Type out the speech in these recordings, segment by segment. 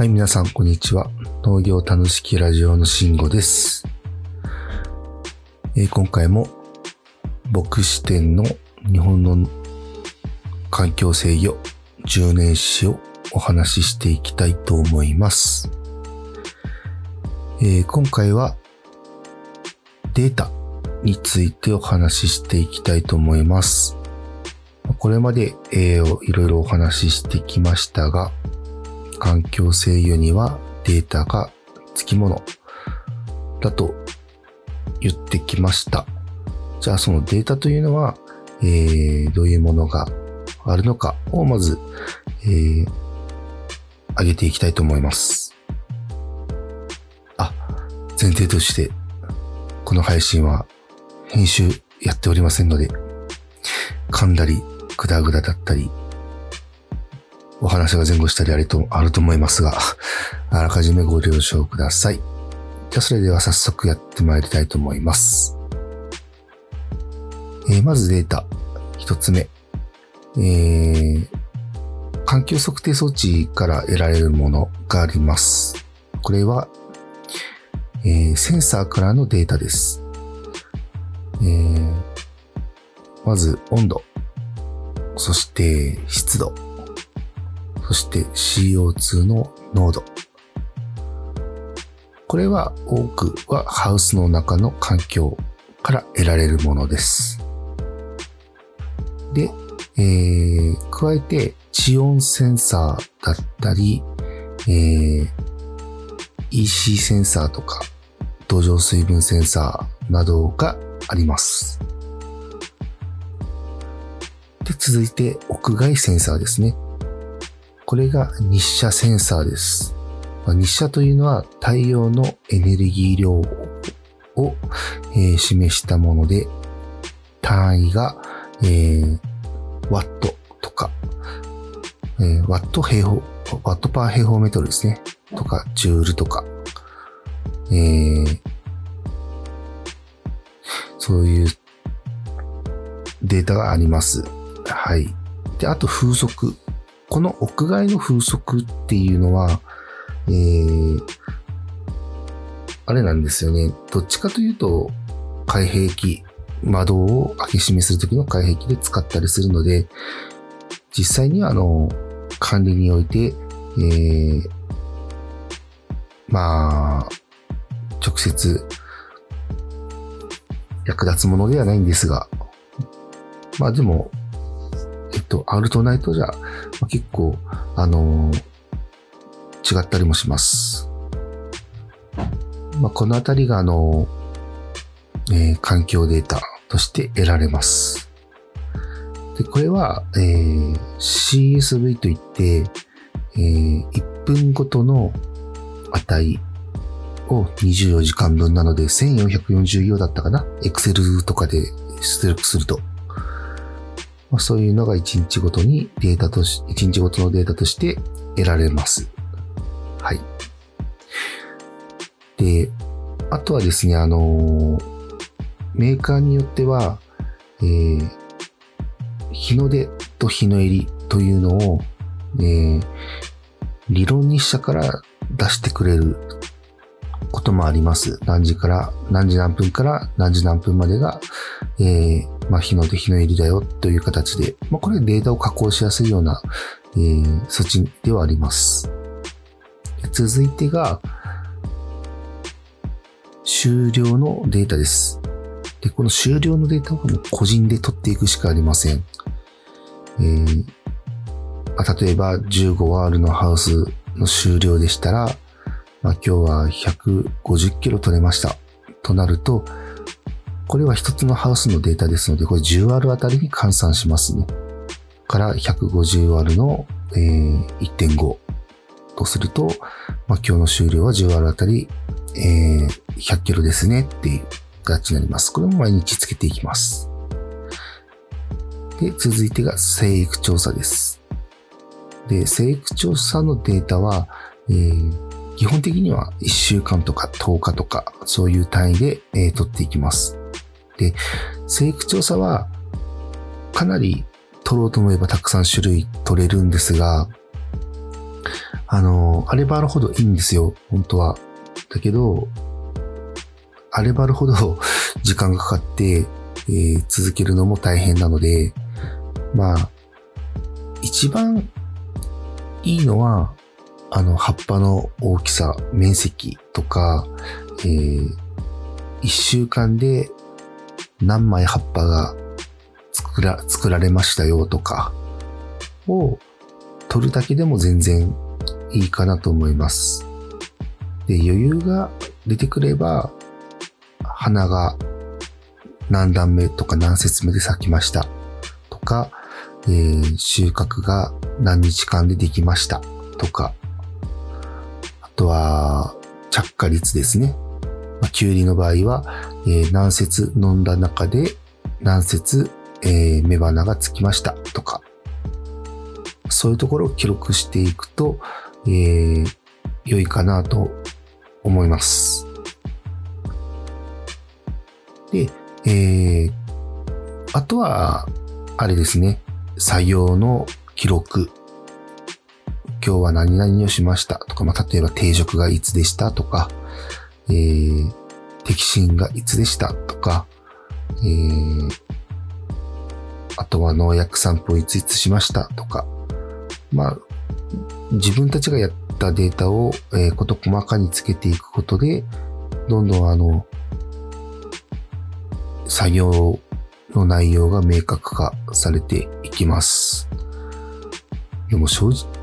はい、皆さん、こんにちは。農業楽しきラジオの慎吾です。えー今回も、牧師店の日本の環境制御10年史をお話ししていきたいと思います。えー今回は、データについてお話ししていきたいと思います。これまで、えーいろいろお話ししてきましたが、環境制御にはデータがつきものだと言ってきました。じゃあそのデータというのは、えーどういうものがあるのかをまず、えー上げていきたいと思います。あ、前提として、この配信は編集やっておりませんので、噛んだり、グダグダだったり、お話が前後したりあるとあると思いますが、あらかじめご了承ください。じゃあそれでは早速やってまいりたいと思います。えーまずデータ。一つ目。えー環境測定装置から得られるものがあります。これは、えーセンサーからのデータです。えーまず温度、そして湿度、そして CO2 の濃度。これは多くはハウスの中の環境から得られるものです。で、えー加えて地温センサーだったり、えー EC センサーとか土壌水分センサーなどがあります。で、続いて屋外センサーですね。これが日射センサーです。日射というのは太陽のエネルギー量を、えー示したもので、単位が、えーワットとか、えーワット平方、ワットパー平方メートルですね。とか、ジュールとか、えーそういうデータがあります。はい。で、あと風速。この屋外の風速っていうのは、えー、あれなんですよね。どっちかというと、開閉器、窓を開け閉めするときの開閉器で使ったりするので、実際にはあの、管理において、えー、まあ、直接役立つものではないんですが、まあでも、えっと、アルトナイトじゃ、結構、あのー違ったりもします。まあこのあたりが、あのーえー環境データとして得られます。で、これは、えー CSV といって、えー1分ごとの値を24時間分なので1440行だったかな ?Excel とかで出力すると。まあ、そういうのが1日ごとにデータとし、1日ごとのデータとして得られます。はい。で、あとはですね、あのメーカーによっては、えー日の出と日の入りというのを、えー理論日射から出してくれることもあります。何時から、何時何分から何時何分までが、えーまあ、日の出、日の入りだよという形で、まあ、これデータを加工しやすいような、えー措置ではあります。続いてが、終了のデータです。で、この終了のデータはもう個人で取っていくしかありません。えー例えば 15R のハウスの終了でしたら、まあ、今日は150キロ取れました。となると、これは一つのハウスのデータですので、これ 10R あたりに換算しますね。から 150R の、えー1.5とすると、まあ、今日の終了は 10R あたり、えー100キロですねっていう形になります。これも毎日つけていきます。で、続いてが生育調査です。で、生育調査のデータは、えー基本的には1週間とか10日とか、そういう単位で、えー取っていきます。で、生育調査は、かなり取ろうと思えばたくさん種類取れるんですが、あの、あればあるほどいいんですよ、本当は。だけど、あればあるほど 時間がかかって、えー、続けるのも大変なので、まあ、一番いいのは、あの、葉っぱの大きさ、面積とか、えー、一週間で何枚葉っぱが作ら、作られましたよとか、を取るだけでも全然いいかなと思います。で、余裕が出てくれば、花が何段目とか何節目で咲きましたとか、えー、収穫が何日間でできましたとか、とは着火率ですね。まあ、キュウリの場合は、えー、何節飲んだ中で何節、えー、雌花がつきましたとか、そういうところを記録していくと、えー、良いかなと思います。で、えー、あとは、あれですね、作業の記録。今日は何々をしましたとか、まあ、例えば定食がいつでしたとか、えー、摘心がいつでしたとか、えー、あとは農薬散布をいついつしましたとか、まあ、自分たちがやったデータを、えー、事細かにつけていくことで、どんどんあの、作業の内容が明確化されていきます。でも正直、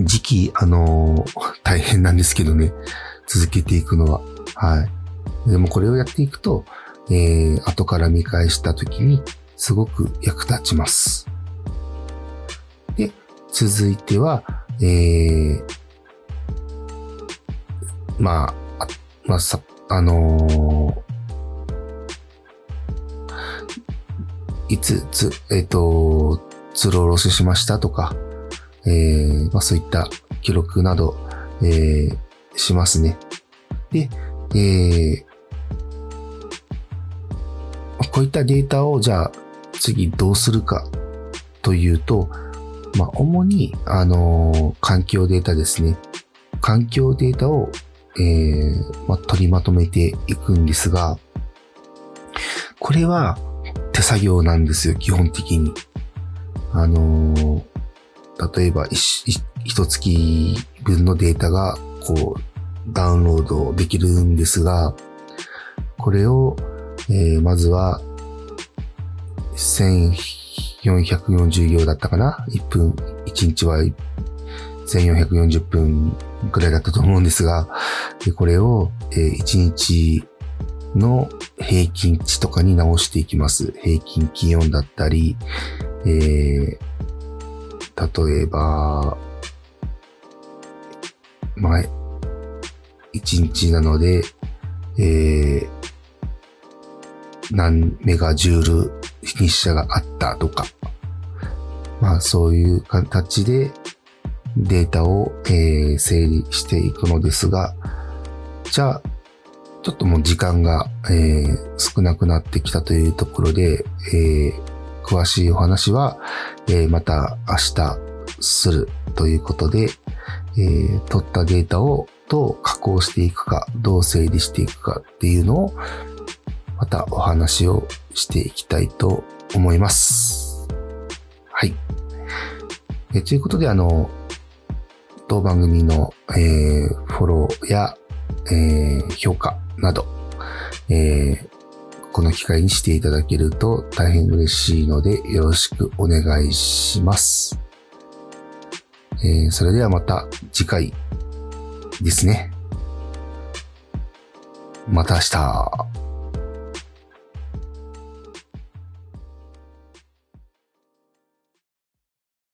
時期、あのー、大変なんですけどね、続けていくのは。はい。でもこれをやっていくと、えー、後から見返した時にすごく役立ちます。で、続いては、えー、まあ、あまあ、さ、あのー、いつ、つ、えっ、ー、と、ツローロスしましたとか、えー、まあそういった記録など、えー、しますね。で、えー、こういったデータをじゃあ次どうするかというと、まあ主に、あのー、環境データですね。環境データを、えー、まあ、取りまとめていくんですが、これは手作業なんですよ、基本的に。あのー、例えば一月分のデータがこうダウンロードできるんですが、これを、えー、まずは1440行だったかな ?1 分、1日は1440分くらいだったと思うんですが、これを、えー、1日の平均値とかに直していきます。平均気温だったり、えー、例えば、まあ、1日なので、えー、何メガジュール日射があったとか、まあそういう形でデータを、えー、整理していくのですが、じゃあ、ちょっともう時間が、えー、少なくなってきたというところで、えー、詳しいお話は、えー、また明日するということで、えー、取ったデータをどう加工していくか、どう整理していくかっていうのを、またお話をしていきたいと思います。はい。えー、ということで、あの、当番組の、えー、フォローや、えー、評価など、えー、この機会にしていただけると大変嬉しいのでよろしくお願いします。えー、それではまた次回ですね。また明日。